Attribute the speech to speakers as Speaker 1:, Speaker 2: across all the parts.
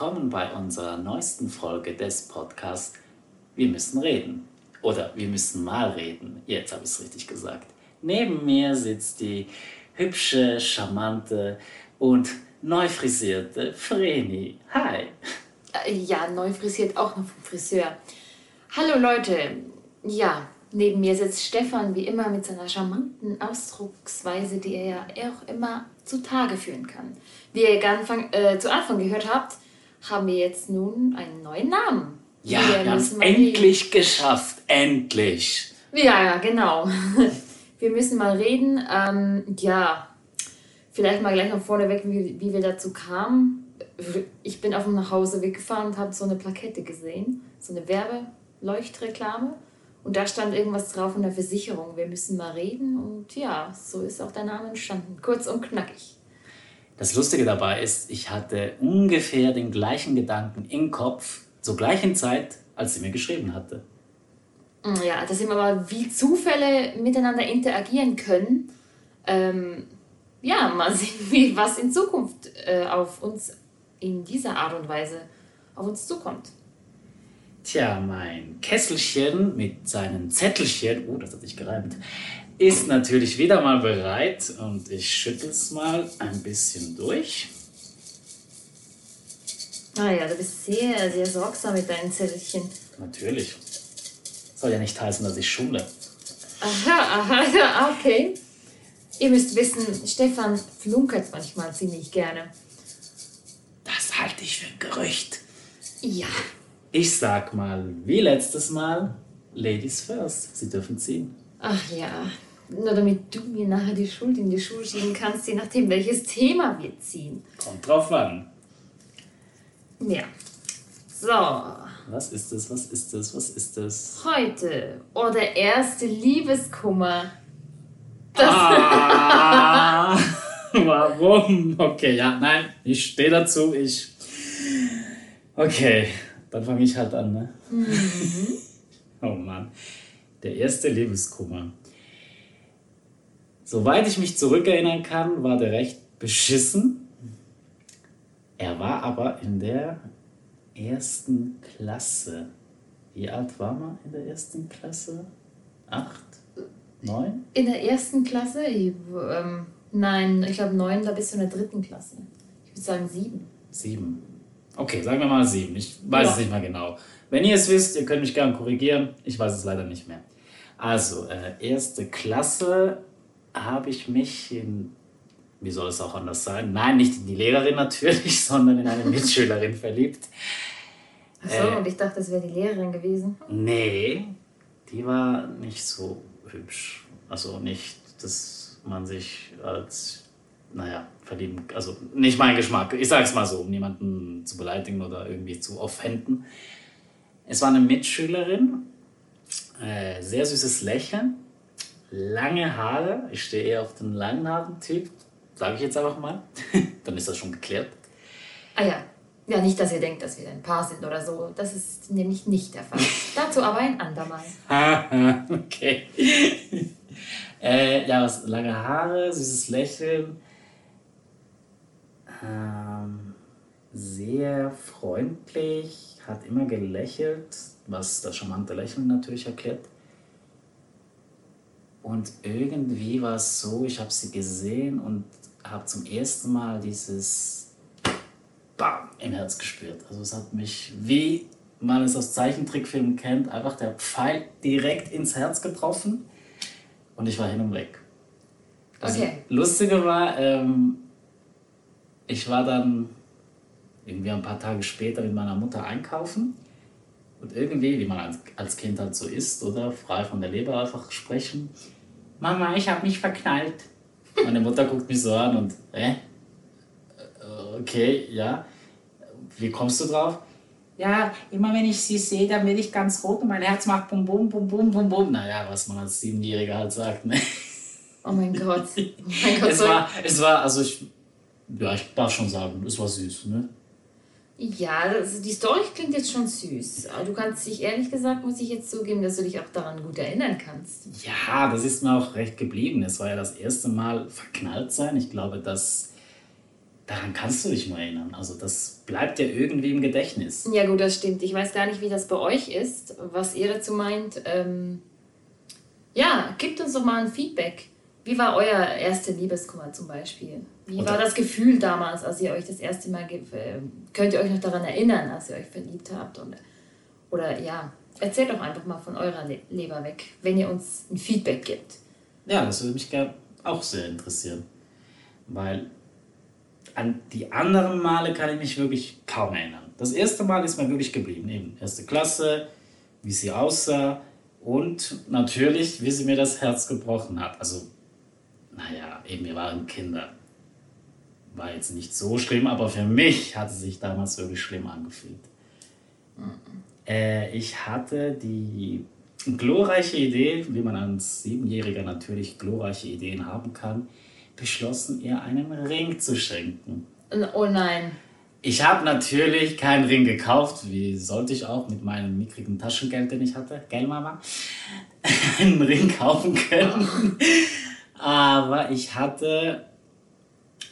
Speaker 1: willkommen bei unserer neuesten Folge des Podcasts Wir müssen reden. Oder wir müssen mal reden. Jetzt habe ich es richtig gesagt. Neben mir sitzt die hübsche, charmante und neu frisierte Vreni. Hi.
Speaker 2: Äh, Ja, neu frisiert auch noch vom Friseur. Hallo Leute. Ja, neben mir sitzt Stefan wie immer mit seiner charmanten Ausdrucksweise, die er ja auch immer zutage führen kann. Wie ihr Anfang, äh, zu Anfang gehört habt, haben wir jetzt nun einen neuen Namen.
Speaker 1: Ja,
Speaker 2: Wir
Speaker 1: wir haben es endlich geschafft. Endlich.
Speaker 2: Ja, ja, genau. Wir müssen mal reden. Ähm, ja, vielleicht mal gleich noch vorneweg, wie, wie wir dazu kamen. Ich bin auf dem Nachhauseweg gefahren und habe so eine Plakette gesehen, so eine Werbeleuchtreklame. Und da stand irgendwas drauf von der Versicherung. Wir müssen mal reden. Und ja, so ist auch der Name entstanden. Kurz und knackig.
Speaker 1: Das Lustige dabei ist, ich hatte ungefähr den gleichen Gedanken im Kopf zur gleichen Zeit, als sie mir geschrieben hatte.
Speaker 2: Mm, Ja, da sehen wir mal, wie Zufälle miteinander interagieren können. Ähm, ja, mal sehen, wie, was in Zukunft äh, auf uns in dieser Art und Weise auf uns zukommt.
Speaker 1: Tja, mein Kesselchen mit seinen Zettelchen, oh, das hat sich gereimt, ist natürlich wieder mal bereit und ich schüttel es mal ein bisschen durch.
Speaker 2: Ah ja, du bist sehr, sehr sorgsam mit deinen Zettelchen.
Speaker 1: Natürlich. Soll ja nicht heißen, dass ich schule.
Speaker 2: Aha, aha, ja, okay. Ihr müsst wissen, Stefan flunkert manchmal ziemlich gerne.
Speaker 1: Das halte ich für ein Gerücht.
Speaker 2: Ja,
Speaker 1: Ich sag mal, wie letztes Mal, Ladies first. Sie dürfen ziehen.
Speaker 2: ach ja. Nur damit du mir nachher die Schuld in die Schuhe schieben kannst, je nachdem, welches Thema wir ziehen.
Speaker 1: Kommt drauf an.
Speaker 2: Ja. So,
Speaker 1: Was ist es, was ist es, was ist es?
Speaker 2: heute. Oh, der erste Liebeskummer. Das,
Speaker 1: Ah, warum? Okay, ja, nein, ich stehe dazu. Ich. Okay, dann fange ich halt an, ne? oh Mann. Der erste Liebeskummer. Soweit ich mich zurückerinnern kann, war der recht beschissen. Er war aber in der ersten Klasse. Wie alt war man in der ersten Klasse? Acht? Neun?
Speaker 2: In der ersten Klasse? Ähm, nein, ich glaube neun, da bist du in der dritten Klasse. Ich würde sagen sieben.
Speaker 1: Sieben. Okay, sagen wir mal sieben. Ich weiß
Speaker 2: Ja.
Speaker 1: es nicht mehr genau. Wenn ihr es wisst, ihr könnt mich gerne korrigieren. Ich weiß es leider nicht mehr. Also, äh, erste Klasse habe ich mich in, wie soll es auch anders sein? Nein, nicht in die Lehrerin natürlich, sondern in eine Mitschülerin verliebt.
Speaker 2: Achso,
Speaker 1: Äh.
Speaker 2: und ich dachte, das wäre die Lehrerin gewesen.
Speaker 1: Nee, die war nicht so hübsch. Also nicht, dass man sich als, naja, verlieben, also nicht mein Geschmack. Ich sag's mal so, um niemanden zu beleidigen oder irgendwie zu offenden. Es war eine Mitschülerin, äh, sehr süßes Lächeln, lange Haare. Ich stehe eher auf den langen Haaren-Typ, sage ich jetzt einfach mal. Dann ist das schon geklärt.
Speaker 2: Ah ja. Ja, nicht, dass ihr denkt, dass wir ein Paar sind oder so. Das ist nämlich nicht der Fall. Dazu aber ein andermal.
Speaker 1: Haha, okay. äh, ja, was, lange Haare, süßes Lächeln. Ähm, sehr freundlich, hat immer gelächelt, was das charmante Lächeln natürlich erklärt. Und irgendwie war es so, ich habe sie gesehen und habe zum ersten Mal dieses Bam im Herz gespürt. Also es hat mich, wie man es aus Zeichentrickfilmen kennt, einfach der Pfeil direkt ins Herz getroffen und ich war hin und weg. Das
Speaker 2: Okay.
Speaker 1: Lustige war, ähm, ich war dann irgendwie ein paar Tage später mit meiner Mutter einkaufen und irgendwie, wie man als, als Kind halt so ist, oder frei von der Leber einfach sprechen. Mama, ich habe mich verknallt. Meine Mutter guckt mich so an und, äh, okay, ja. Wie kommst du drauf? Ja, immer wenn ich sie sehe, dann werde ich ganz rot und mein Herz macht bum bum bum bum bum bum. Naja, was man als Siebenjähriger halt sagt, ne?
Speaker 2: Oh mein Gott. Oh mein Gott,
Speaker 1: Es war, es war, also ich, ja, ich darf schon sagen, es war süß, ne?
Speaker 2: Ja, das, die Story klingt jetzt schon süß. Aber du kannst dich, ehrlich gesagt, muss ich jetzt zugeben, dass du dich auch daran gut erinnern kannst.
Speaker 1: Ja, das ist mir auch recht geblieben. Es war ja das erste Mal verknallt sein. Ich glaube, das daran kannst du dich nur erinnern. Also das bleibt ja irgendwie im Gedächtnis.
Speaker 2: Ja gut, das stimmt. Ich weiß gar nicht, wie das bei euch ist, was ihr dazu meint. Ähm, ja, gebt uns doch mal ein Feedback. Wie war euer erster Liebeskummer zum Beispiel? Wie war das Gefühl damals, als ihr euch das erste Mal... Äh, könnt ihr euch noch daran erinnern, als ihr euch verliebt habt? Und, oder ja, erzählt doch einfach mal von eurer Le Leber weg, wenn ihr uns ein Feedback gibt.
Speaker 1: Ja, das würde mich auch sehr interessieren. Weil an die anderen Male kann ich mich wirklich kaum erinnern. Das erste Mal ist mir wirklich geblieben. Eben erste Klasse, wie sie aussah und natürlich, wie sie mir das Herz gebrochen hat. Also, naja, eben, wir waren Kinder. War jetzt nicht so schlimm, aber für mich hat es sich damals wirklich schlimm angefühlt. Mhm. Äh, ich hatte die glorreiche Idee, wie man als Siebenjähriger natürlich glorreiche Ideen haben kann, beschlossen, ihr einen Ring zu schenken.
Speaker 2: Oh nein.
Speaker 1: Ich habe natürlich keinen Ring gekauft, wie sollte ich auch mit meinem mickrigen Taschengeld, den ich hatte, gell Mama, einen Ring kaufen können. Aber ich hatte,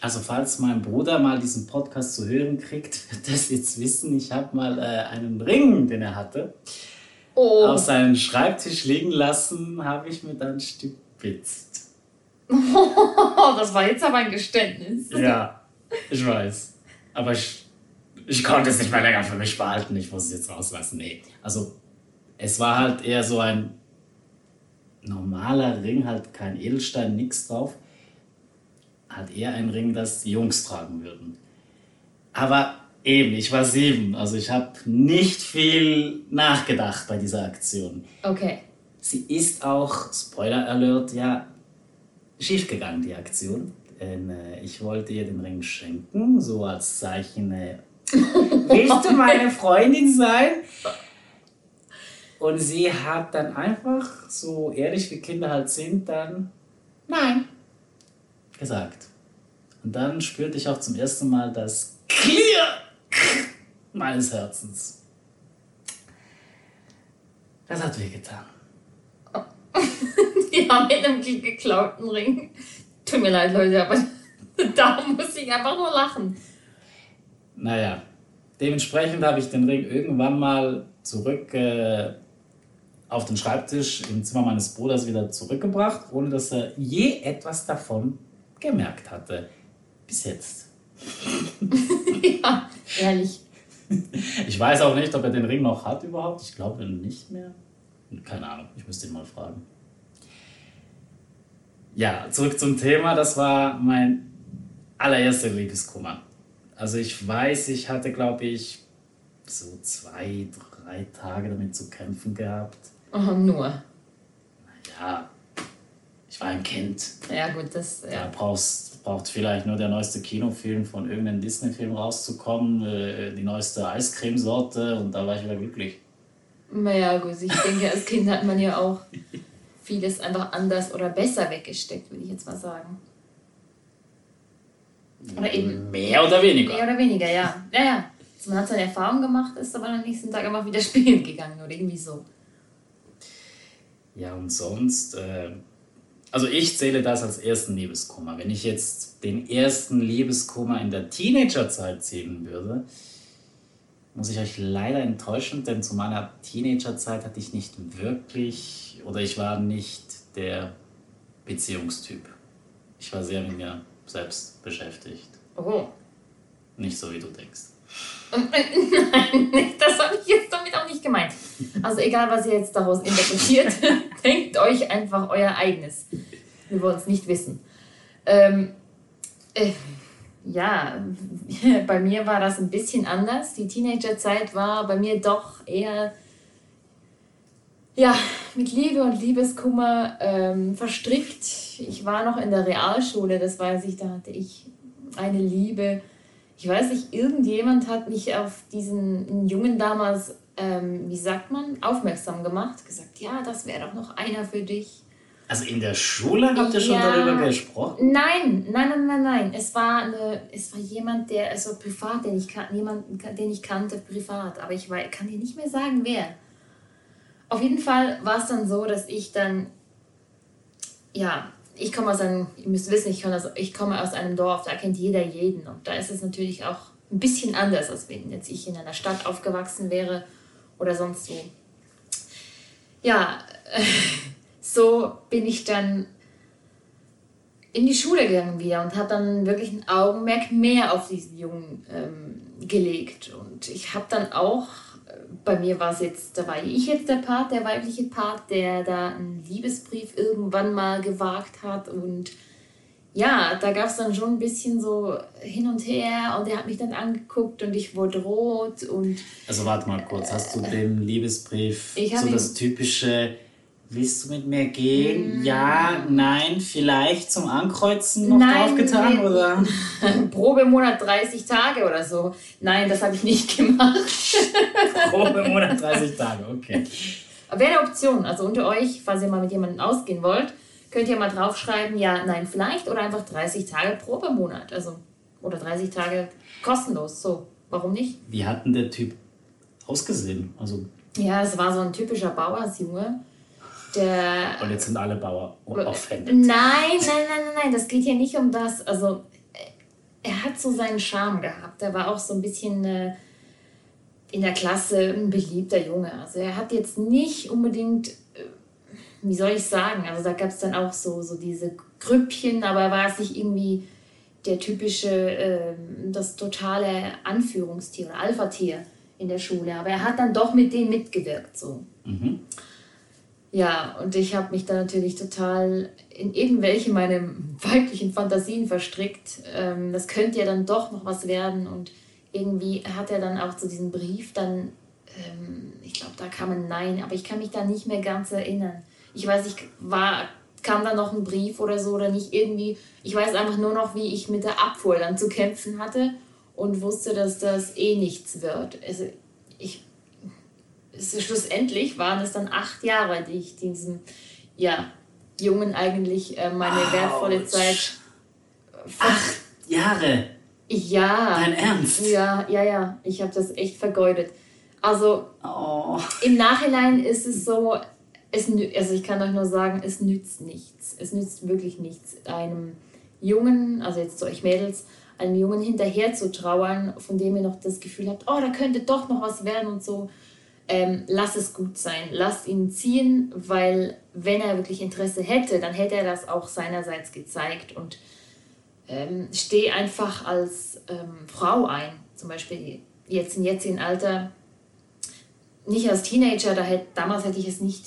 Speaker 1: also falls mein Bruder mal diesen Podcast zu hören kriegt, wird das jetzt wissen, ich habe mal äh, einen Ring, den er hatte, oh. auf seinem Schreibtisch liegen lassen, habe ich mir dann stibitzt.
Speaker 2: das war jetzt aber ein Geständnis.
Speaker 1: Ja, ich weiß. Aber ich, ich konnte es nicht mehr länger für mich behalten. Ich muss es jetzt rauslassen. Nee. Also, es war halt eher so ein normaler Ring, halt kein Edelstein, nichts drauf. Halt eher ein Ring, das die Jungs tragen würden. Aber eben, ich war sieben. Also, ich habe nicht viel nachgedacht bei dieser Aktion.
Speaker 2: Okay.
Speaker 1: Sie ist auch, Spoiler Alert, ja, schiefgegangen, die Aktion. Ähm, äh, ich wollte ihr den Ring schenken, so als Zeichen, äh, willst du meine Freundin sein? Und sie hat dann einfach, so ehrlich wie Kinder halt sind, dann Nein gesagt. Und dann spürte ich auch zum ersten Mal das Clear meines Herzens. Das hat wehgetan.
Speaker 2: Ja, mit einem geklauten Ring. Tut mir leid, Leute, aber da muss ich einfach nur lachen.
Speaker 1: Naja, dementsprechend habe ich den Ring irgendwann mal zurück äh, auf den Schreibtisch im Zimmer meines Bruders wieder zurückgebracht, ohne dass er je etwas davon gemerkt hatte. Bis jetzt.
Speaker 2: ja, ehrlich.
Speaker 1: Ich weiß auch nicht, ob er den Ring noch hat überhaupt. Ich glaube nicht mehr. Keine Ahnung, ich müsste ihn mal fragen. Ja, zurück zum Thema. Das war mein allererster Liebeskummer. Also ich weiß, ich hatte, glaube ich, so zwei, drei Tage damit zu kämpfen gehabt.
Speaker 2: Oh, nur.
Speaker 1: Ja, ich war ein Kind.
Speaker 2: Ja, gut, das. Ja.
Speaker 1: Da brauchst, braucht vielleicht nur der neueste Kinofilm von irgendeinem Disney-Film rauszukommen, äh, die neueste Eiscremesorte und da war ich wieder glücklich.
Speaker 2: Naja, gut, ich denke, als Kind hat man ja auch vieles einfach anders oder besser weggesteckt, würde ich jetzt mal sagen.
Speaker 1: Oder eben. Mehr oder weniger.
Speaker 2: Mehr oder weniger, ja. Ja, ja. Also man hat seine Erfahrung gemacht, ist aber am nächsten Tag einfach wieder spielen gegangen oder irgendwie so.
Speaker 1: Ja, und sonst, äh, also ich zähle das als ersten Liebeskummer. Wenn ich jetzt den ersten Liebeskummer in der Teenagerzeit zählen würde, muss ich euch leider enttäuschen, denn zu meiner Teenagerzeit hatte ich nicht wirklich oder ich war nicht der Beziehungstyp. Ich war sehr mit mir selbst beschäftigt.
Speaker 2: Oh.
Speaker 1: Nicht so, wie du denkst.
Speaker 2: Nein, das habe ich jetzt damit auch nicht gemeint. Also egal, was ihr jetzt daraus interpretiert, denkt euch einfach euer eigenes. Wir wollen es nicht wissen. Ähm, äh, ja, bei mir war das ein bisschen anders. Die Teenagerzeit war bei mir doch eher ja, mit Liebe und Liebeskummer ähm, verstrickt. Ich war noch in der Realschule, das weiß ich, da hatte ich eine Liebe. Ich weiß nicht, irgendjemand hat mich auf diesen Jungen damals, ähm, wie sagt man, aufmerksam gemacht, gesagt, ja, das wäre doch noch einer für dich.
Speaker 1: Also in der Schule habt ihr schon darüber gesprochen?
Speaker 2: Nein, nein, nein, nein, nein. Es war, eine, es war jemand, der, also privat, den ich, jemanden, den ich kannte, privat. Aber ich war, kann dir nicht mehr sagen, wer. Auf jeden Fall war es dann so, dass ich dann, ja, ich komme aus einem, ihr müsst wissen, ich komme, aus, ich komme aus einem Dorf, da kennt jeder jeden. Und da ist es natürlich auch ein bisschen anders, als wenn jetzt ich in einer Stadt aufgewachsen wäre oder sonst wo. Ja, so bin ich dann in die Schule gegangen wieder und habe dann wirklich ein Augenmerk mehr auf diesen Jungen ähm, gelegt. Und ich habe dann auch, äh, bei mir war es jetzt, da war ich jetzt der Part, der weibliche Part, der da einen Liebesbrief irgendwann mal gewagt hat und ja, da gab es dann schon ein bisschen so hin und her und er hat mich dann angeguckt und ich wurde rot und.
Speaker 1: Also warte mal kurz, hast du den Liebesbrief so das typische Willst du mit mir gehen? Mm. Ja, nein, vielleicht zum Ankreuzen noch nein, draufgetan?
Speaker 2: Oder? Probemonat 30 Tage oder so. Nein, das habe ich nicht gemacht.
Speaker 1: Probemonat 30 Tage, okay.
Speaker 2: Wäre eine Option. Also unter euch, falls ihr mal mit jemandem ausgehen wollt, könnt ihr mal draufschreiben, ja, nein, vielleicht oder einfach 30 Tage Probemonat. Also, oder 30 Tage kostenlos. So, warum nicht?
Speaker 1: Wie hat denn der Typ ausgesehen? Also,
Speaker 2: ja, es war so ein typischer Bauersjunge der.
Speaker 1: Und jetzt sind alle Bauer offended.
Speaker 2: Nein, nein, nein, nein, nein, das geht hier nicht um das. Also, er hat so seinen Charme gehabt. Er war auch so ein bisschen äh, in der Klasse ein beliebter Junge. Also, er hat jetzt nicht unbedingt, äh, wie soll ich sagen, also da gab es dann auch so, so diese Grüppchen, aber er war es nicht irgendwie der typische, äh, das totale Anführungstier oder Alpha-Tier in der Schule. Aber er hat dann doch mit denen mitgewirkt. So. Mhm. Ja, und ich habe mich da natürlich total in irgendwelche meiner weiblichen Fantasien verstrickt. Ähm, das könnte ja dann doch noch was werden. Und irgendwie hat er dann auch zu diesem Brief dann, ähm, ich glaube, da kam ein Nein, aber ich kann mich da nicht mehr ganz erinnern. Ich weiß, ich war, kam da noch ein Brief oder so oder nicht irgendwie. Ich weiß einfach nur noch, wie ich mit der Abfuhr dann zu kämpfen hatte und wusste, dass das eh nichts wird. Also ich schlussendlich waren es dann acht Jahre, die ich diesem ja, Jungen eigentlich äh, meine Ouch. wertvolle Zeit.
Speaker 1: Acht Jahre?
Speaker 2: Ja.
Speaker 1: Dein Ernst?
Speaker 2: Ja, ja, ja. Ich habe das echt vergeudet. Also oh. im Nachhinein ist es so, es, also ich kann euch nur sagen, es nützt nichts. Es nützt wirklich nichts, einem Jungen, also jetzt zu euch Mädels, einem Jungen hinterher zu trauern, von dem ihr noch das Gefühl habt, oh, da könnte doch noch was werden und so ähm, lass es gut sein, lass ihn ziehen, weil wenn er wirklich Interesse hätte, dann hätte er das auch seinerseits gezeigt. Und ähm, steh einfach als ähm, Frau ein, zum Beispiel jetzt im jetzigen Alter, nicht als Teenager, da hätte, damals hätte ich es nicht,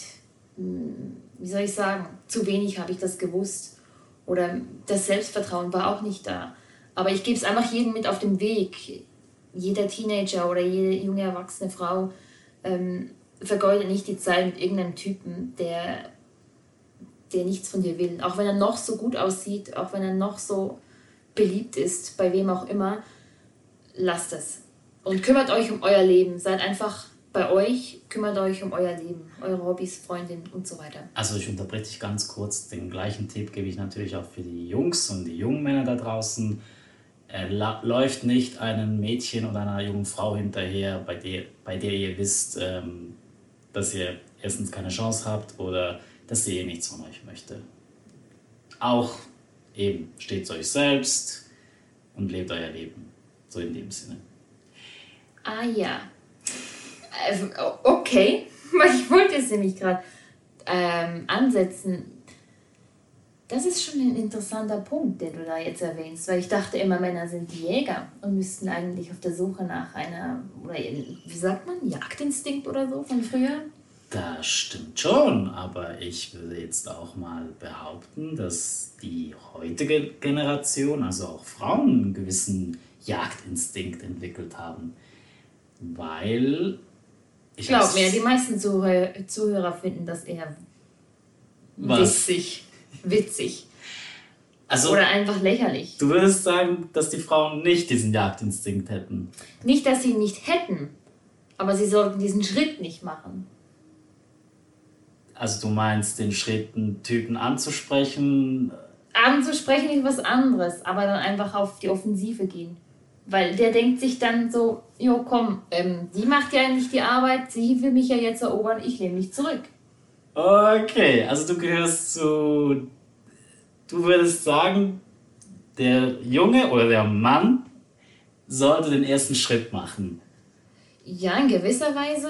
Speaker 2: hm, wie soll ich sagen, zu wenig habe ich das gewusst. Oder das Selbstvertrauen war auch nicht da. Aber ich gebe es einfach jedem mit auf den Weg, jeder Teenager oder jede junge erwachsene Frau, ähm, vergeude nicht die Zeit mit irgendeinem Typen, der, der nichts von dir will. Auch wenn er noch so gut aussieht, auch wenn er noch so beliebt ist, bei wem auch immer, lasst es. Und kümmert euch um euer Leben. Seid einfach bei euch, kümmert euch um euer Leben, eure Hobbys, Freundin und so weiter.
Speaker 1: Also ich unterbreche dich ganz kurz. Den gleichen Tipp gebe ich natürlich auch für die Jungs und die jungen Männer da draußen er läuft nicht einem Mädchen oder einer jungen Frau hinterher, bei der, bei der ihr wisst, ähm, dass ihr erstens keine Chance habt oder dass sie eh nichts von euch möchte. Auch eben steht zu euch selbst und lebt euer Leben. So in dem Sinne.
Speaker 2: Ah ja. Äh, okay, ich wollte es nämlich gerade ähm, ansetzen das ist schon ein interessanter Punkt, den du da jetzt erwähnst, weil ich dachte immer, Männer sind Jäger und müssten eigentlich auf der Suche nach einer, oder wie sagt man, Jagdinstinkt oder so von früher?
Speaker 1: Das stimmt schon, aber ich würde jetzt auch mal behaupten, dass die heutige Generation, also auch Frauen, einen gewissen Jagdinstinkt entwickelt haben. Weil.
Speaker 2: Ich glaube mir, die meisten Zuhörer, finden das eher was? witzig witzig. Also, Oder einfach lächerlich.
Speaker 1: Du würdest sagen, dass die Frauen nicht diesen Jagdinstinkt hätten.
Speaker 2: Nicht, dass sie ihn nicht hätten, aber sie sollten diesen Schritt nicht machen.
Speaker 1: Also du meinst, den Schritt, einen Typen anzusprechen?
Speaker 2: Anzusprechen ist was anderes, aber dann einfach auf die Offensive gehen. Weil der denkt sich dann so, jo komm, ähm, die macht ja nicht die Arbeit, sie will mich ja jetzt erobern, ich nehme mich zurück.
Speaker 1: Okay, also du gehörst zu du würdest sagen, der Junge oder der Mann sollte den ersten Schritt machen.
Speaker 2: Ja, in gewisser Weise,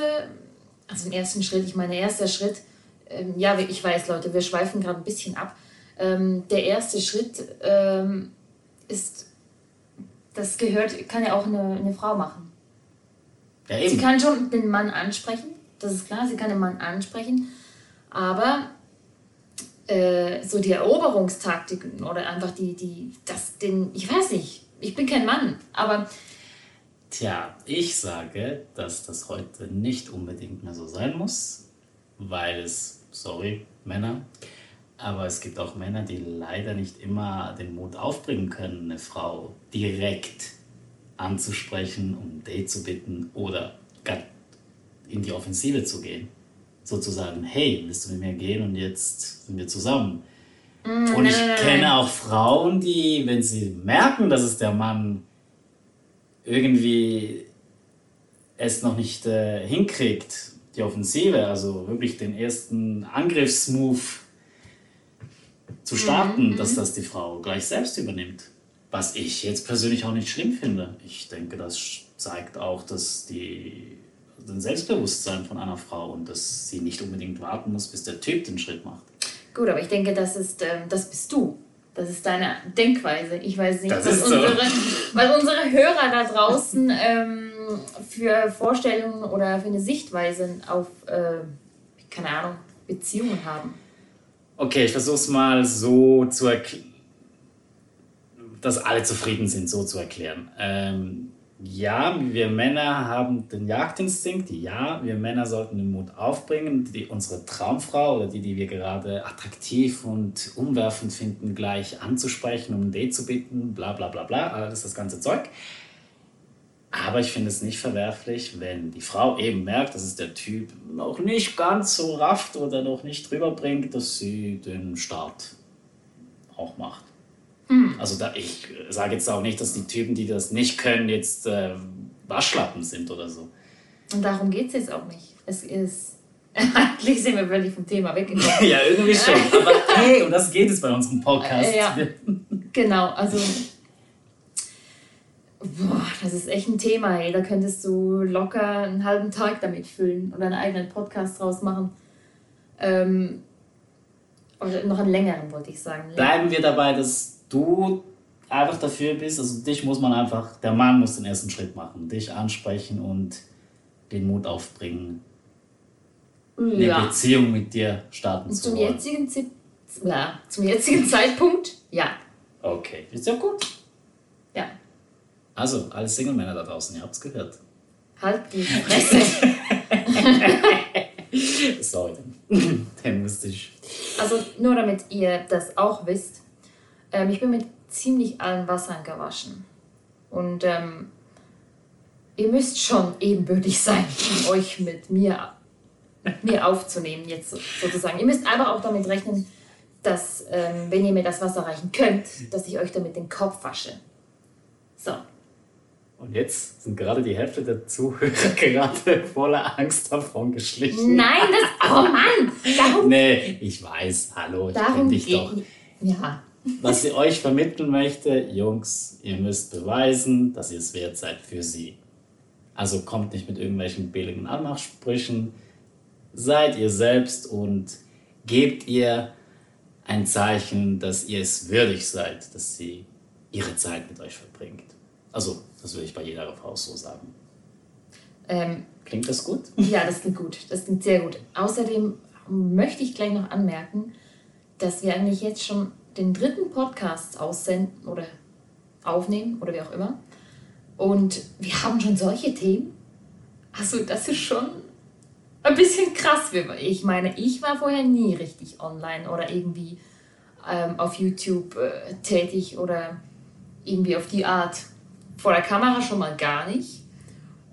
Speaker 2: also den ersten Schritt, ich meine, erster Schritt, ähm, ja, ich weiß, Leute, wir schweifen gerade ein bisschen ab. Ähm, der erste Schritt ähm, ist, das gehört, kann ja auch eine, eine Frau machen. Ja, eben. Sie kann schon den Mann ansprechen, das ist klar, sie kann den Mann ansprechen, aber äh, so die Eroberungstaktiken oder einfach die, die, das, den, ich weiß nicht, ich bin kein Mann, aber.
Speaker 1: Tja, ich sage, dass das heute nicht unbedingt mehr so sein muss, weil es, sorry, Männer, aber es gibt auch Männer, die leider nicht immer den Mut aufbringen können, eine Frau direkt anzusprechen, um ein Date zu bitten oder in die Offensive zu gehen. Sozusagen, hey, willst du mit mir gehen und jetzt sind wir zusammen. Mm, und ich nein, kenne nein. auch Frauen, die, wenn sie merken, dass es der Mann irgendwie es noch nicht äh, hinkriegt, die Offensive, also wirklich den ersten Angriffsmove zu starten, mhm, dass das die Frau gleich selbst übernimmt. Was ich jetzt persönlich auch nicht schlimm finde. Ich denke, das zeigt auch, dass die ein Selbstbewusstsein von einer Frau und dass sie nicht unbedingt warten muss, bis der Typ den Schritt macht.
Speaker 2: Gut, aber ich denke, das ist, ähm, das bist du. Das ist deine Denkweise. Ich weiß nicht, was unsere, so. was unsere Hörer da draußen ähm, für Vorstellungen oder für eine Sichtweise auf, äh, keine Ahnung, Beziehungen haben.
Speaker 1: Okay, ich versuche es mal so zu erklären, dass alle zufrieden sind, so zu erklären. Ähm, ja, wir Männer haben den Jagdinstinkt. Ja, wir Männer sollten den Mut aufbringen, die, unsere Traumfrau oder die, die wir gerade attraktiv und umwerfend finden, gleich anzusprechen, um ein Date zu bitten, bla bla bla bla, alles das ganze Zeug. Aber ich finde es nicht verwerflich, wenn die Frau eben merkt, dass es der Typ noch nicht ganz so rafft oder noch nicht drüber bringt, dass sie den Start auch macht. Mhm. Also da, ich sage jetzt auch nicht, dass die Typen, die das nicht können, jetzt äh, Waschlappen sind oder so.
Speaker 2: Und darum geht es jetzt auch nicht. Es ist. Eigentlich sind wir völlig vom Thema weggekommen.
Speaker 1: ja, irgendwie schon. Aber hey, und das geht es bei unserem Podcast.
Speaker 2: ja, genau, also. Boah, das ist echt ein Thema, ey. Da könntest du locker einen halben Tag damit füllen oder einen eigenen Podcast draus machen. Ähm, oder noch einen längeren, wollte ich sagen.
Speaker 1: Bleiben wir dabei, dass du einfach dafür bist, also dich muss man einfach, der Mann muss den ersten Schritt machen, dich ansprechen und den Mut aufbringen, ja. eine Beziehung mit dir starten
Speaker 2: zu wollen. Jetzigen ja, zum jetzigen Zeitpunkt, ja.
Speaker 1: Okay, ist ja gut.
Speaker 2: Ja.
Speaker 1: Also, alle Single-Männer da draußen, ihr habt es gehört.
Speaker 2: Halt die Fresse.
Speaker 1: Sorry, den, müsste ich.
Speaker 2: Also, nur damit ihr das auch wisst, ähm, ich bin mit ziemlich allen Wassern gewaschen. Und ähm, ihr müsst schon ebenbürtig sein, um euch mit mir, mit mir aufzunehmen, jetzt sozusagen. Ihr müsst einfach auch damit rechnen, dass, ähm, wenn ihr mir das Wasser reichen könnt, dass ich euch damit den Kopf wasche. So.
Speaker 1: Und jetzt sind gerade die Hälfte der Zuhörer gerade voller Angst davon geschlichen.
Speaker 2: Nein, das. Oh Mann!
Speaker 1: Darum, nee, ich weiß, hallo, ich darum dich doch.
Speaker 2: Ja,
Speaker 1: was sie euch vermitteln möchte, Jungs, ihr müsst beweisen, dass ihr es wert seid für sie. Also kommt nicht mit irgendwelchen billigen Anmachsprüchen, seid ihr selbst und gebt ihr ein Zeichen, dass ihr es würdig seid, dass sie ihre Zeit mit euch verbringt. Also, das würde ich bei jeder Frau so sagen.
Speaker 2: Ähm,
Speaker 1: klingt das gut?
Speaker 2: Ja, das klingt gut. Das klingt sehr gut. Außerdem möchte ich gleich noch anmerken, dass wir eigentlich jetzt schon den dritten Podcast aussenden oder aufnehmen oder wie auch immer. Und wir haben schon solche Themen. Also das ist schon ein bisschen krass. Ich meine, ich war vorher nie richtig online oder irgendwie ähm, auf YouTube äh, tätig oder irgendwie auf die Art. Vor der Kamera schon mal gar nicht.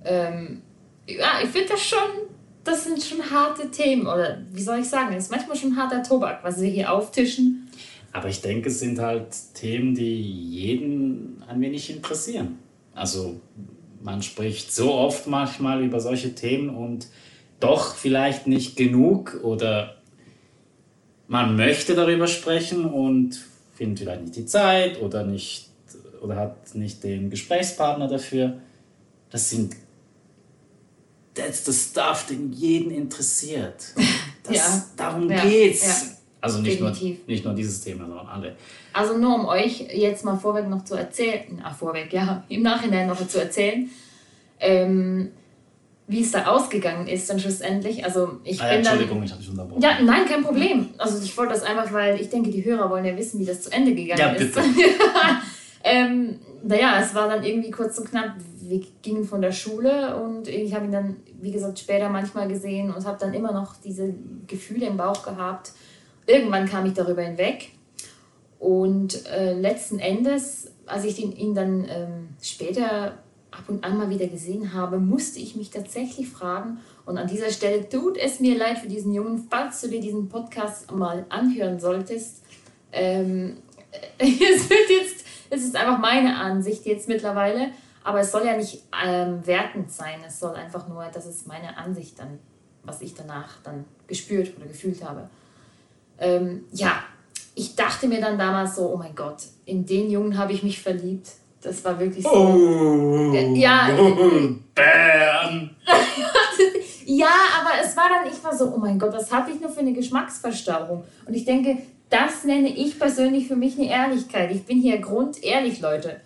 Speaker 2: Ähm, ja, ich finde das schon, das sind schon harte Themen oder wie soll ich sagen, das ist manchmal schon harter Tobak, was wir hier auftischen.
Speaker 1: Aber ich denke, es sind halt Themen, die jeden ein wenig interessieren. Also man spricht so oft manchmal über solche Themen und doch vielleicht nicht genug oder man möchte darüber sprechen und findet vielleicht nicht die Zeit oder nicht oder hat nicht den Gesprächspartner dafür. Das sind that's the stuff, den jeden interessiert. Das,
Speaker 2: Ja.
Speaker 1: Darum
Speaker 2: Ja,
Speaker 1: geht's.
Speaker 2: ja.
Speaker 1: Also nicht nur, nicht nur dieses Thema, sondern alle.
Speaker 2: Also nur um euch jetzt mal vorweg noch zu erzählen, ach vorweg, ja, im Nachhinein noch zu erzählen, ähm, wie es da ausgegangen ist dann schlussendlich. Also ich
Speaker 1: Ah, ja,
Speaker 2: bin dann...
Speaker 1: Entschuldigung, ich habe dich unterbrochen.
Speaker 2: Ja, nein, kein Problem. Also ich wollte das einfach, weil ich denke, die Hörer wollen ja wissen, wie das zu Ende gegangen
Speaker 1: Ja,
Speaker 2: ist.
Speaker 1: bitte.
Speaker 2: ähm, naja, es war dann irgendwie kurz und knapp. Wir gingen von der Schule und ich habe ihn dann, wie gesagt, später manchmal gesehen und habe dann immer noch diese Gefühle im Bauch gehabt. Irgendwann kam ich darüber hinweg. Und äh, letzten Endes, als ich ihn, ihn dann ähm, später ab und an mal wieder gesehen habe, musste ich mich tatsächlich fragen, und an dieser Stelle tut es mir leid für diesen Jungen, falls du dir diesen Podcast mal anhören solltest. Ähm, es wird jetzt, es ist einfach meine Ansicht jetzt mittlerweile, aber es soll ja nicht ähm, wertend sein, es soll einfach nur, das ist meine Ansicht dann, was ich danach dann gespürt oder gefühlt habe. Ähm, ja, ich dachte mir dann damals so, oh mein Gott, in den Jungen habe ich mich verliebt. Das war wirklich so.
Speaker 1: Oh.
Speaker 2: Ja.
Speaker 1: Bam.
Speaker 2: Ja, aber es war dann, ich war so, oh mein Gott, was habe ich nur für eine Geschmacksverstauung? Und ich denke, das nenne ich persönlich für mich eine Ehrlichkeit. Ich bin hier grundehrlich, Leute,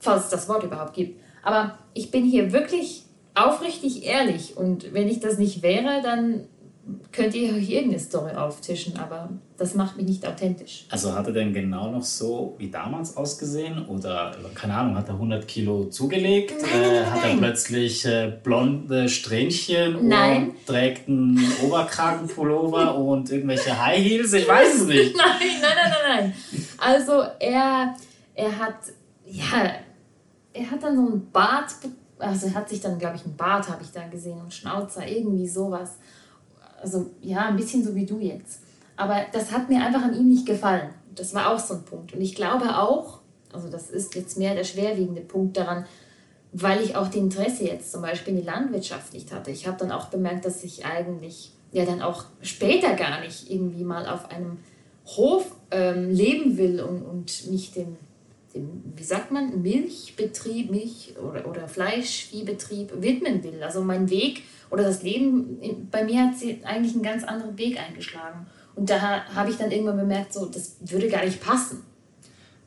Speaker 2: falls es das Wort überhaupt gibt. Aber ich bin hier wirklich aufrichtig ehrlich. Und wenn ich das nicht wäre, dann könnt ihr euch irgendeine Story auftischen. Aber das macht mich nicht authentisch.
Speaker 1: Also hat er denn genau noch so wie damals ausgesehen? Oder, keine Ahnung, hat er 100 Kilo zugelegt?
Speaker 2: Nein,
Speaker 1: äh,
Speaker 2: nein,
Speaker 1: hat er
Speaker 2: nein.
Speaker 1: plötzlich äh, blonde Strähnchen
Speaker 2: Nein.
Speaker 1: und trägt einen Oberkragenpullover und irgendwelche High Heels? Ich weiß es nicht.
Speaker 2: Nein, nein, nein, nein, nein. Also er, er hat, ja, er hat dann so einen Bart, also er hat sich dann, glaube ich, einen Bart habe ich da gesehen und Schnauzer, irgendwie sowas. Also ja, ein bisschen so wie du jetzt. Aber das hat mir einfach an ihm nicht gefallen. Das war auch so ein Punkt. Und ich glaube auch, also das ist jetzt mehr der schwerwiegende Punkt daran, weil ich auch die Interesse jetzt zum Beispiel in die Landwirtschaft nicht hatte. Ich habe dann auch bemerkt, dass ich eigentlich ja dann auch später gar nicht irgendwie mal auf einem Hof ähm, leben will und, und mich dem, wie sagt man, Milchbetrieb, Milch- oder, oder Fleischviehbetrieb widmen will. Also mein Weg oder das Leben in, bei mir hat sie eigentlich einen ganz anderen Weg eingeschlagen. Und da habe ich dann irgendwann bemerkt, so, das würde gar nicht passen.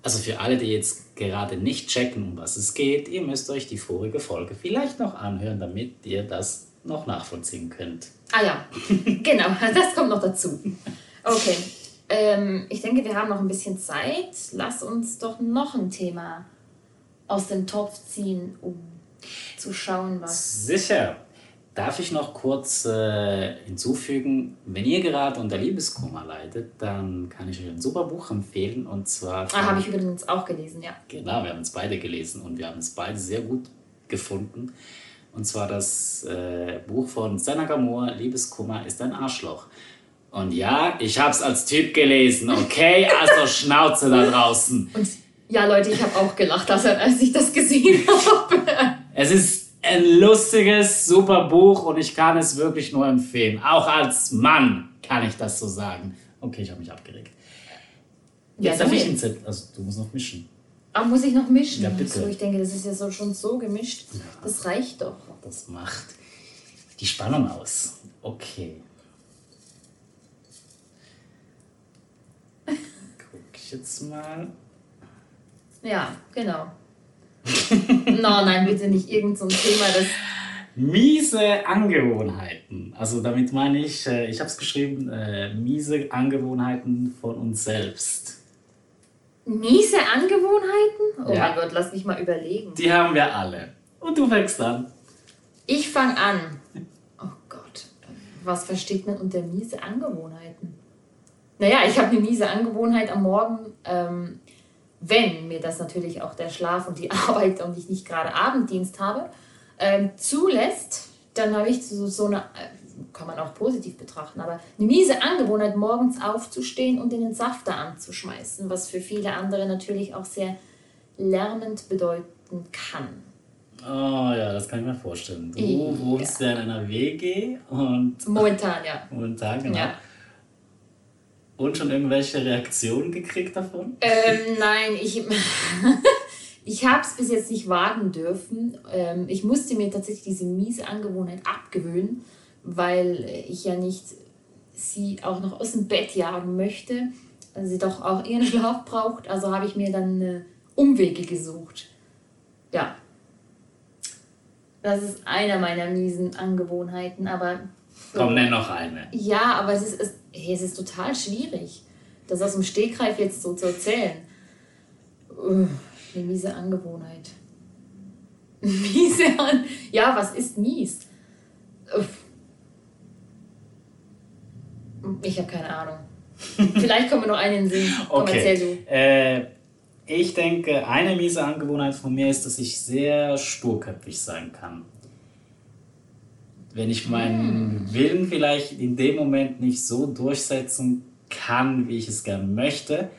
Speaker 1: Also für alle, die jetzt gerade nicht checken, um was es geht, ihr müsst euch die vorige Folge vielleicht noch anhören, damit ihr das noch nachvollziehen könnt.
Speaker 2: Ah ja, genau, das kommt noch dazu. Okay, ähm, ich denke, wir haben noch ein bisschen Zeit. Lass uns doch noch ein Thema aus dem Topf ziehen, um zu schauen, was.
Speaker 1: Sicher. Darf ich noch kurz äh, hinzufügen, wenn ihr gerade unter Liebeskummer leidet, dann kann ich euch ein super Buch empfehlen und zwar.
Speaker 2: Ah, habe ich übrigens auch gelesen, ja.
Speaker 1: Genau, wir haben es beide gelesen und wir haben es beide sehr gut gefunden. Und zwar das äh, Buch von Senna Gamor, Liebeskummer ist ein Arschloch. Und ja, ich habe es als Typ gelesen, okay? Also Schnauze da draußen.
Speaker 2: Und ja, Leute, ich habe auch gelacht, als, ich das gesehen habe.
Speaker 1: Es ist ein lustiges, super Buch und ich kann es wirklich nur empfehlen. Auch als Mann kann ich das so sagen. Okay, ich habe mich abgeregt. Jetzt
Speaker 2: ja,
Speaker 1: darf ich einen Zettel, also du musst noch mischen.
Speaker 2: Ah, muss ich noch mischen?
Speaker 1: Ja, bitte.
Speaker 2: So, ich denke, das ist ja so, schon so gemischt. Das reicht doch.
Speaker 1: Das macht die Spannung aus. Okay. Ich jetzt mal.
Speaker 2: Ja, genau. no, nein, bitte nicht irgend so ein Thema, das.
Speaker 1: Miese Angewohnheiten. Also damit meine ich, äh, ich habe es geschrieben, äh, miese Angewohnheiten von uns selbst.
Speaker 2: Miese Angewohnheiten? Oh
Speaker 1: Ja.
Speaker 2: mein Gott, lass mich mal überlegen.
Speaker 1: Die haben wir alle. Und du fängst an.
Speaker 2: Ich fange an. Oh Gott, was versteht man unter miese Angewohnheiten? Naja, ich habe eine miese Angewohnheit am Morgen, ähm, wenn mir das natürlich auch der Schlaf und die Arbeit und ich nicht gerade Abenddienst habe, ähm, zulässt, dann habe ich so, so eine, äh, kann man auch positiv betrachten, aber eine miese Angewohnheit, morgens aufzustehen und den Safter anzuschmeißen, was für viele andere natürlich auch sehr lernend bedeuten kann.
Speaker 1: Oh ja, das kann ich mir vorstellen. Du
Speaker 2: Ja.
Speaker 1: wohnst ja in einer WG und
Speaker 2: Momentan, ja.
Speaker 1: momentan, genau.
Speaker 2: Ja.
Speaker 1: Und schon irgendwelche Reaktionen gekriegt davon?
Speaker 2: Ähm, nein, ich, ich habe es bis jetzt nicht wagen dürfen. Ähm, ich musste mir tatsächlich diese miese Angewohnheit abgewöhnen, weil ich ja nicht sie auch noch aus dem Bett jagen möchte, weil sie doch auch ihren Schlaf braucht. Also habe ich mir dann äh, Umwege gesucht. Ja. Das ist einer meiner miesen Angewohnheiten, aber.
Speaker 1: Komm, nenn noch eine.
Speaker 2: Ja, aber es ist, es, hey, es ist total schwierig, das aus dem Stegreif jetzt so zu erzählen. Uh, eine miese Angewohnheit. Miese An Ja, was ist mies? Uff. Ich habe keine Ahnung. Vielleicht kommt mir noch einen in den Sinn. Komm,
Speaker 1: Okay.
Speaker 2: erzähl du.
Speaker 1: Äh, ich denke, eine miese Angewohnheit von mir ist, dass ich sehr sturköpfig sein kann. Wenn ich meinen Willen vielleicht in dem Moment nicht so durchsetzen kann, wie ich es gerne möchte,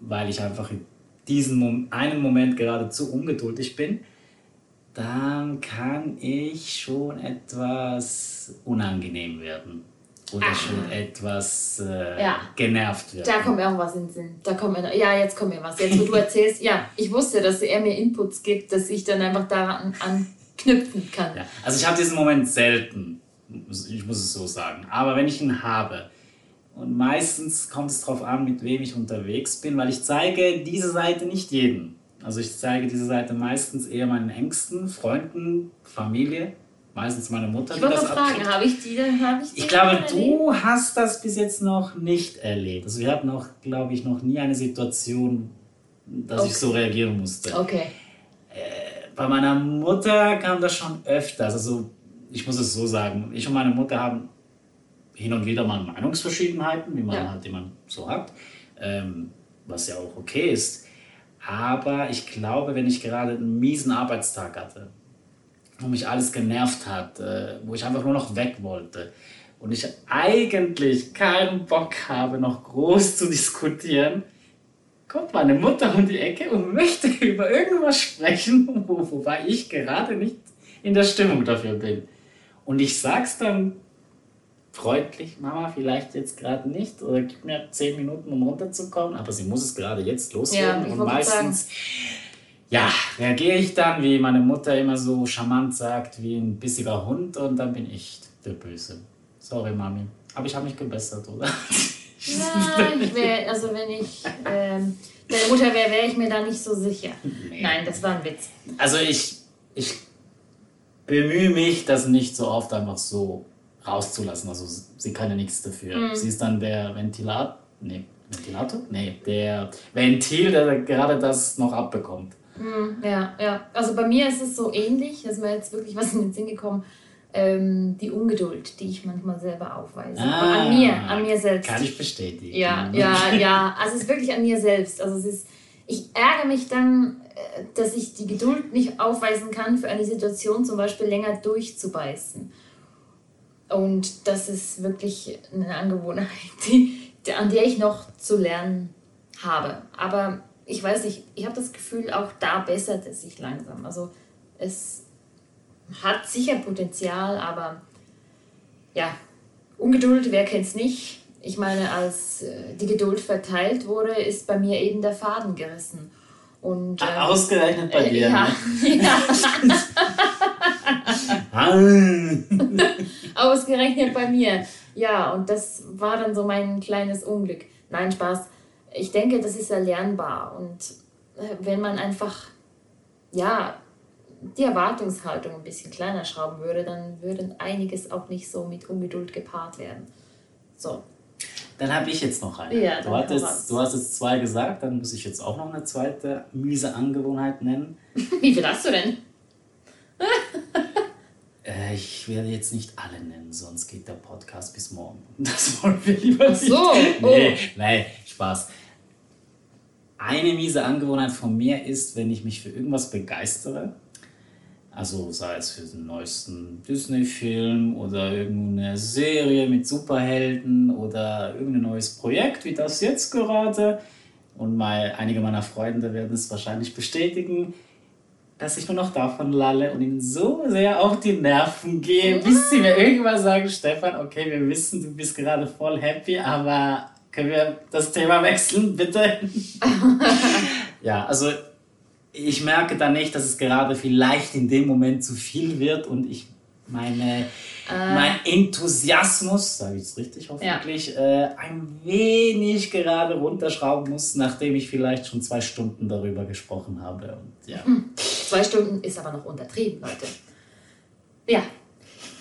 Speaker 1: weil ich einfach in diesem einen Moment gerade zu ungeduldig bin, dann kann ich schon etwas unangenehm werden. Oder
Speaker 2: Ah.
Speaker 1: schon etwas äh,
Speaker 2: Ja.
Speaker 1: genervt werden.
Speaker 2: Da kommt mir auch was in den Sinn. Da kommt mir, ja, jetzt kommt mir was. Jetzt, wo du erzählst, ja, ich wusste, dass er mir Inputs gibt, dass ich dann einfach daran anknüpfen kann.
Speaker 1: Ja, also ich habe diesen Moment selten, ich muss es so sagen. Aber wenn ich ihn habe, und meistens kommt es darauf an, mit wem ich unterwegs bin, weil ich zeige diese Seite nicht jedem. Also ich zeige diese Seite meistens eher meinen Engsten, Freunden, Familie, meistens meine Mutter,
Speaker 2: Ich wollte fragen, habe ich die? Habe ich die
Speaker 1: Ich glaube, du hast das bis jetzt noch nicht erlebt. Also wir hatten auch, glaube ich, noch nie eine Situation, dass ich
Speaker 2: Okay.
Speaker 1: so reagieren musste.
Speaker 2: Okay.
Speaker 1: Bei meiner Mutter kam das schon öfters. Also, ich muss es so sagen, ich und meine Mutter haben hin und wieder mal Meinungsverschiedenheiten, wie man
Speaker 2: Ja.
Speaker 1: halt immer so hat, ähm, was ja auch okay ist. Aber ich glaube, wenn ich gerade einen miesen Arbeitstag hatte, wo mich alles genervt hat, äh, wo ich einfach nur noch weg wollte und ich eigentlich keinen Bock habe, noch groß zu diskutieren, kommt meine Mutter um die Ecke und möchte über irgendwas sprechen, wo, wobei ich gerade nicht in der Stimmung dafür bin. Und ich sag's dann freundlich, Mama, vielleicht jetzt gerade nicht oder gib mir zehn Minuten, um runterzukommen, aber sie muss es gerade jetzt
Speaker 2: Ja,
Speaker 1: loswerden.
Speaker 2: ich
Speaker 1: und meistens, ja, reagiere ich dann, wie meine Mutter immer so charmant sagt, wie ein bissiger Hund und dann bin ich der Böse. Sorry, Mami. Aber ich habe mich gebessert, oder?
Speaker 2: Nein, ich wär, also wenn ich ähm, deine Mutter wäre, wäre ich mir da nicht so sicher.
Speaker 1: Nee.
Speaker 2: Nein, das war ein Witz.
Speaker 1: Also ich, ich bemühe mich, das nicht so oft einfach so rauszulassen. Also sie kann ja nichts dafür. Sie ist dann der Ventilator. Nee, Ventilator? Nee, der Ventil, der gerade das noch abbekommt.
Speaker 2: Hm, Ja, ja. Also bei mir ist es so ähnlich, da ist mir jetzt wirklich was in den Sinn gekommen. Ähm, die Ungeduld, die ich manchmal selber aufweise. Aber an mir, an mir selbst.
Speaker 1: Ah, Kann ich bestätigen.
Speaker 2: Ja, ja, ja. Also es ist wirklich an mir selbst. Also es ist, ich ärgere mich dann, äh, dass ich die Geduld nicht aufweisen kann, für eine Situation zum Beispiel länger durchzubeißen. Und das ist wirklich eine Angewohnheit, die, an der ich noch zu lernen habe. Aber ich weiß nicht, ich habe das Gefühl, auch da bessert es sich langsam. Also es hat sicher Potenzial, aber ja, Ungeduld, wer kennt's nicht? Ich meine, als äh, die Geduld verteilt wurde, ist bei mir eben der Faden gerissen. Und, ähm,
Speaker 1: Ausgerechnet bei
Speaker 2: äh,
Speaker 1: dir.
Speaker 2: ja,
Speaker 1: Ne?
Speaker 2: ja,
Speaker 1: Ah.
Speaker 2: ausgerechnet bei mir. Ja, und das war dann so mein kleines Unglück. Nein, Spaß. Ich denke, das ist ja lernbar. Und äh, wenn man einfach, ja, die Erwartungshaltung ein bisschen kleiner schrauben würde, dann würde einiges auch nicht so mit Ungeduld gepaart werden. So,
Speaker 1: Dann habe ich jetzt noch eine.
Speaker 2: Ja,
Speaker 1: du, hattest, du hast jetzt zwei gesagt, dann muss ich jetzt auch noch eine zweite miese Angewohnheit nennen.
Speaker 2: wie viel hast du denn?
Speaker 1: Äh, ich werde jetzt nicht alle nennen, sonst geht der Podcast bis morgen. Das wollen wir lieber
Speaker 2: Ach so,
Speaker 1: nicht.
Speaker 2: oh.
Speaker 1: Nee, nee, Spaß. Eine miese Angewohnheit von mir ist, wenn ich mich für irgendwas begeistere, also sei es für den neuesten Disney-Film oder irgendeine Serie mit Superhelden oder irgendein neues Projekt wie das jetzt gerade, und mal, einige meiner Freunde werden es wahrscheinlich bestätigen, dass ich nur noch davon lalle und ihnen so sehr auf die Nerven gehe, bis sie mir irgendwann sagen, Stefan, okay, wir wissen, du bist gerade voll happy, aber können wir das Thema wechseln, bitte? ja, also ich merke dann nicht, dass es gerade vielleicht in dem Moment zu viel wird und ich meine, äh, mein Enthusiasmus, sage ich es richtig hoffentlich, ja. äh, ein wenig gerade runterschrauben muss, nachdem ich vielleicht schon zwei Stunden darüber gesprochen habe. Und, ja. Hm.
Speaker 2: Zwei Stunden ist aber noch untertrieben, Leute. Ja.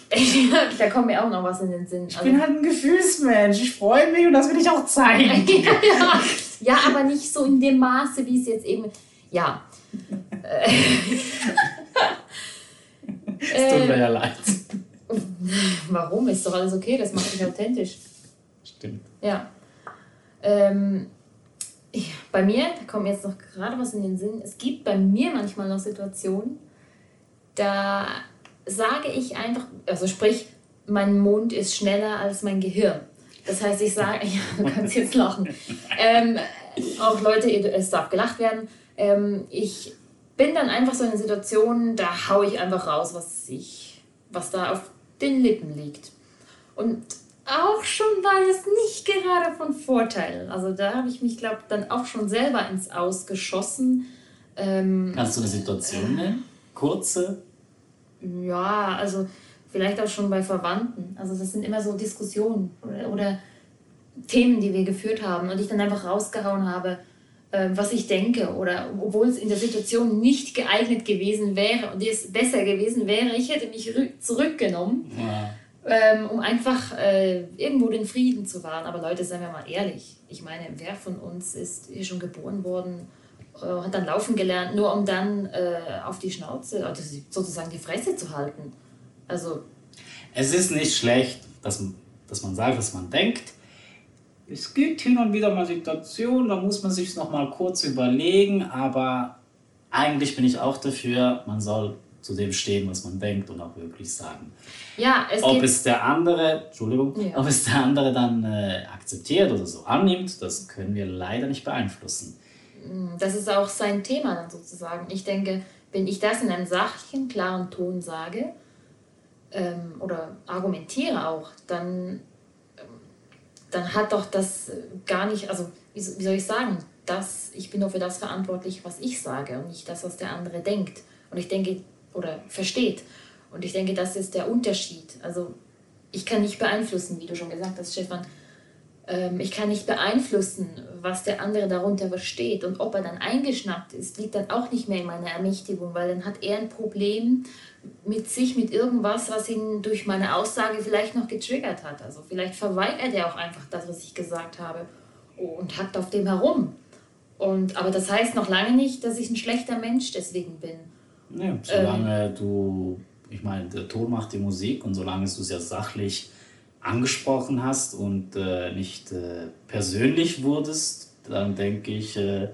Speaker 2: da kommt mir auch noch was in den Sinn.
Speaker 1: Ich also, bin halt ein Gefühlsmensch. Ich freue mich und das will ich auch zeigen.
Speaker 2: ja, ja, aber nicht so in dem Maße, wie es jetzt eben. Ja.
Speaker 1: Es tut mir ja leid.
Speaker 2: Warum? Ist doch alles okay, das macht mich authentisch.
Speaker 1: Stimmt.
Speaker 2: Ja. Ähm. Bei mir, da kommt jetzt noch gerade was in den Sinn, es gibt bei mir manchmal noch Situationen, da sage ich einfach, also sprich, mein Mund ist schneller als mein Gehirn. Das heißt, ich sage, ja, du kannst jetzt lachen. Ähm, auch Leute, es darf gelacht werden. Ähm, ich bin dann einfach so in einer Situation, da haue ich einfach raus, was ich, was da auf den Lippen liegt. Und auch schon war es nicht gerade von Vorteil. Also da habe ich mich, glaube dann auch schon selber ins Ausgeschossen. Ähm,
Speaker 1: Kannst du eine Situation nennen? Kurze?
Speaker 2: Ja, also vielleicht auch schon bei Verwandten. Also das sind immer so Diskussionen oder, oder Themen, die wir geführt haben und ich dann einfach rausgehauen habe, was ich denke oder obwohl es in der Situation nicht geeignet gewesen wäre und es besser gewesen wäre, ich hätte mich zurückgenommen, ja. ähm, um einfach äh, irgendwo den Frieden zu wahren. Aber Leute, seien wir mal ehrlich, ich meine, wer von uns ist hier schon geboren worden, äh, hat dann laufen gelernt, nur um dann äh, auf die Schnauze, also sozusagen die Fresse zu halten. Also
Speaker 1: es ist nicht schlecht, dass, dass man sagt, was man denkt es gibt hin und wieder mal Situationen, da muss man sich noch mal kurz überlegen, aber eigentlich bin ich auch dafür, man soll zu dem stehen, was man denkt und auch wirklich sagen.
Speaker 2: Ja,
Speaker 1: es ob es der andere, Entschuldigung, ja. ob es der andere dann äh, akzeptiert oder so annimmt, das können wir leider nicht beeinflussen.
Speaker 2: Mm, das ist auch sein Thema dann sozusagen. Ich denke, wenn ich das in einem sachlichen, klaren Ton sage ähm, oder argumentiere auch, dann dann hat doch das gar nicht, also wie, soll ich sagen, das, ich bin doch für das verantwortlich, was ich sage und nicht das, was der andere denkt. Und ich denke, oder versteht. Und ich denke, das ist der Unterschied. Also ich kann nicht beeinflussen, wie du schon gesagt hast, Stefan, ähm, ich kann nicht beeinflussen, was der andere darunter versteht. Und ob er dann eingeschnappt ist, liegt dann auch nicht mehr in meiner Ermächtigung, weil dann hat er ein Problem mit sich, mit irgendwas, was ihn durch meine Aussage vielleicht noch getriggert hat. Also vielleicht verweigert er auch einfach das, was ich gesagt habe und hackt auf dem herum. Und, aber das heißt noch lange nicht, dass ich ein schlechter Mensch deswegen bin.
Speaker 1: Ja, solange ähm, du, ich meine, der Ton macht die Musik und solange du es ja sachlich angesprochen hast und äh, nicht äh, persönlich wurdest, dann denke ich, äh,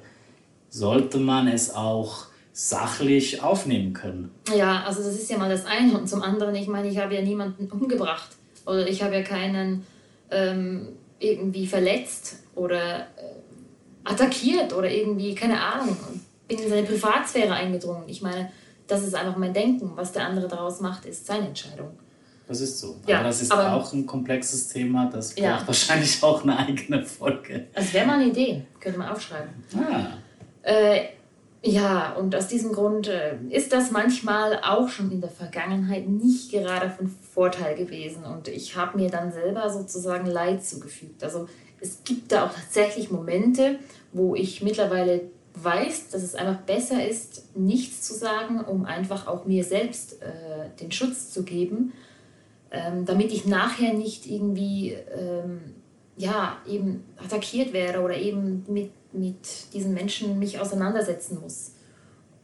Speaker 1: sollte man es auch sachlich aufnehmen können.
Speaker 2: Ja, also das ist ja mal das eine. Und zum anderen, ich meine, ich habe ja niemanden umgebracht oder ich habe ja keinen ähm, irgendwie verletzt oder äh, attackiert oder irgendwie, keine Ahnung, bin in seine Privatsphäre eingedrungen. Ich meine, das ist einfach mein Denken. Was der andere daraus macht, ist seine Entscheidung.
Speaker 1: Das ist so. Ja, aber das ist aber, auch ein komplexes Thema, das braucht ja. wahrscheinlich auch eine eigene Folge.
Speaker 2: Das wäre mal eine Idee, könnte man aufschreiben. Ah. Äh, ja, und aus diesem Grund äh, ist das manchmal auch schon in der Vergangenheit nicht gerade von Vorteil gewesen. Und ich habe mir dann selber sozusagen Leid zugefügt. Also es gibt da auch tatsächlich Momente, wo ich mittlerweile weiß, dass es einfach besser ist, nichts zu sagen, um einfach auch mir selbst äh, den Schutz zu geben, ähm, damit ich nachher nicht irgendwie ähm, ja, eben attackiert werde oder eben mit mit diesen Menschen mich auseinandersetzen muss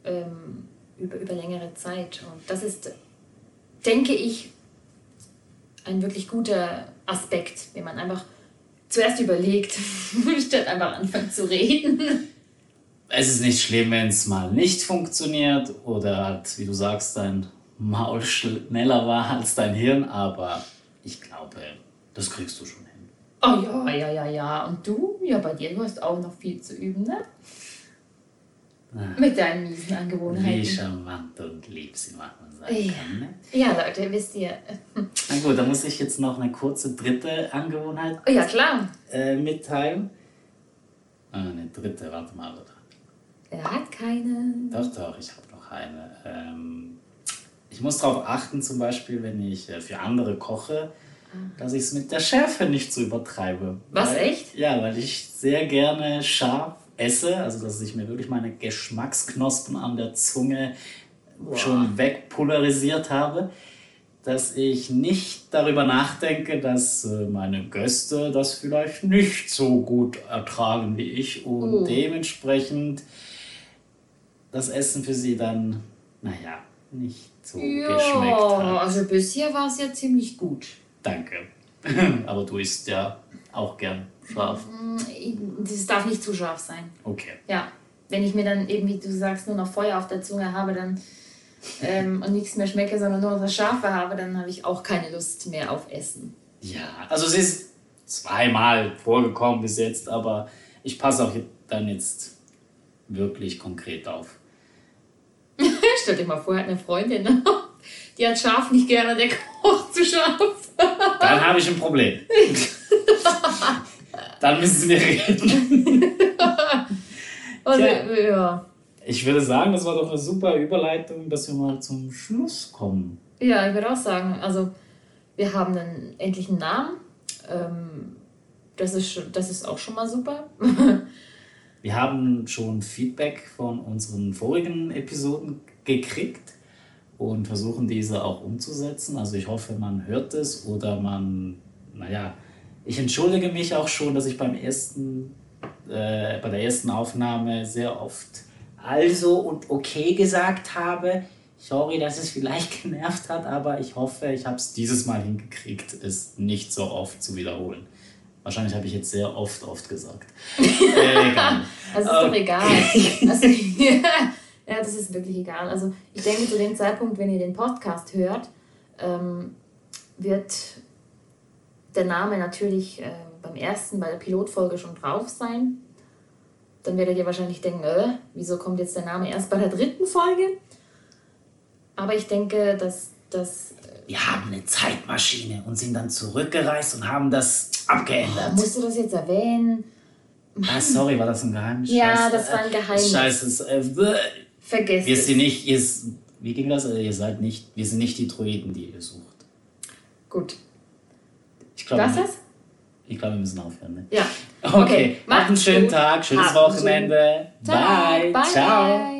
Speaker 2: ähm, über, über längere Zeit. Und das ist, denke ich, ein wirklich guter Aspekt, wenn man einfach zuerst überlegt, statt einfach anfangen zu reden.
Speaker 1: Es ist nicht schlimm, wenn es mal nicht funktioniert oder halt, wie du sagst, dein Maul schneller war als dein Hirn, aber ich glaube, das kriegst du schon hin.
Speaker 2: Oh ja, ja, ja, ja. Und du? Ja, bei dir, du hast auch noch viel zu üben, ne? Mit deinen miesen
Speaker 1: Wie
Speaker 2: Angewohnheiten.
Speaker 1: charmant und lieb sie manchmal sein
Speaker 2: Ja.
Speaker 1: kann. Ne?
Speaker 2: Ja, Leute, wisst ihr.
Speaker 1: Na gut, dann muss ich jetzt noch eine kurze dritte Angewohnheit
Speaker 2: Oh ja, klar.
Speaker 1: äh, mitteilen. Ah, eine dritte, warte mal. Oder?
Speaker 2: Er hat keine.
Speaker 1: Doch, doch, ich habe noch eine. Ähm, ich muss darauf achten, zum Beispiel, wenn ich äh, für andere koche, dass ich es mit der Schärfe nicht so übertreibe.
Speaker 2: Was,
Speaker 1: weil,
Speaker 2: echt?
Speaker 1: Ja, weil ich sehr gerne scharf esse, also dass ich mir wirklich meine Geschmacksknospen an der Zunge schon wegpolarisiert habe, dass ich nicht darüber nachdenke, dass äh, meine Gäste das vielleicht nicht so gut ertragen wie ich und
Speaker 2: Oh.
Speaker 1: dementsprechend das Essen für sie dann, naja, nicht so geschmeckt
Speaker 2: Ja,
Speaker 1: hat.
Speaker 2: also bisher war es ja ziemlich gut.
Speaker 1: Danke. Aber du isst ja auch gern scharf.
Speaker 2: Das darf nicht zu scharf sein.
Speaker 1: Okay.
Speaker 2: Ja. Wenn ich mir dann eben, wie du sagst, nur noch Feuer auf der Zunge habe dann ähm, und nichts mehr schmecke, sondern nur noch das Scharfe habe, dann habe ich auch keine Lust mehr auf Essen.
Speaker 1: Ja, also es ist zweimal vorgekommen bis jetzt, aber ich passe auch dann jetzt wirklich konkret auf.
Speaker 2: Stell dir mal vor, er hat eine Freundin, die hat scharf nicht gerne, der kocht zu scharf.
Speaker 1: Dann habe ich ein Problem. dann müssen wir reden.
Speaker 2: Und,
Speaker 1: Tja.
Speaker 2: äh, ja.
Speaker 1: Ich würde sagen, das war doch eine super Überleitung, dass wir mal zum Schluss kommen.
Speaker 2: ja, ich würde auch sagen, also wir haben einen Namen. Ähm, das, ist, das ist auch schon mal super.
Speaker 1: Wir haben schon Feedback von unseren vorigen Episoden gekriegt und versuchen diese auch umzusetzen. Also ich hoffe, man hört es oder man, naja, ich entschuldige mich auch schon, dass ich beim ersten, äh, bei der ersten Aufnahme sehr oft also und okay gesagt habe. Sorry, dass es vielleicht genervt hat, aber ich hoffe, ich habe es dieses Mal hingekriegt, es nicht so oft zu wiederholen. Wahrscheinlich habe ich jetzt sehr oft, oft gesagt. äh, egal.
Speaker 2: Also ist doch egal. Also, ja, das ist wirklich egal. Also ich denke, zu dem Zeitpunkt, wenn ihr den Podcast hört, ähm, wird der Name natürlich äh, beim ersten, bei der Pilotfolge schon drauf sein. Dann werdet ihr wahrscheinlich denken, äh, wieso kommt jetzt der Name erst bei der dritten Folge? Aber ich denke, dass das
Speaker 1: Wir haben eine Zeitmaschine und sind dann zurückgereist und haben das abgeändert.
Speaker 2: musst du das jetzt erwähnen?
Speaker 1: Ah, sorry, war das ein Geheimnis?
Speaker 2: Ja,
Speaker 1: Scheiße.
Speaker 2: das war ein Geheimnis.
Speaker 1: Scheiße.
Speaker 2: Vergesst
Speaker 1: wir sind nicht, ihr, wie ging das? Äh, Ihr seid nicht, wir sind nicht die Droiden, die ihr sucht.
Speaker 2: Gut.
Speaker 1: Ich glaube,
Speaker 2: Was
Speaker 1: wir-
Speaker 2: das?
Speaker 1: ich glaube, wir müssen aufhören. Ne?
Speaker 2: Ja.
Speaker 1: Okay,
Speaker 2: Okay,
Speaker 1: macht einen schönen
Speaker 2: gut.
Speaker 1: Tag, schönes
Speaker 2: Habt
Speaker 1: Wochenende. Bye.
Speaker 2: Bye.
Speaker 1: Ciao.
Speaker 2: Bye.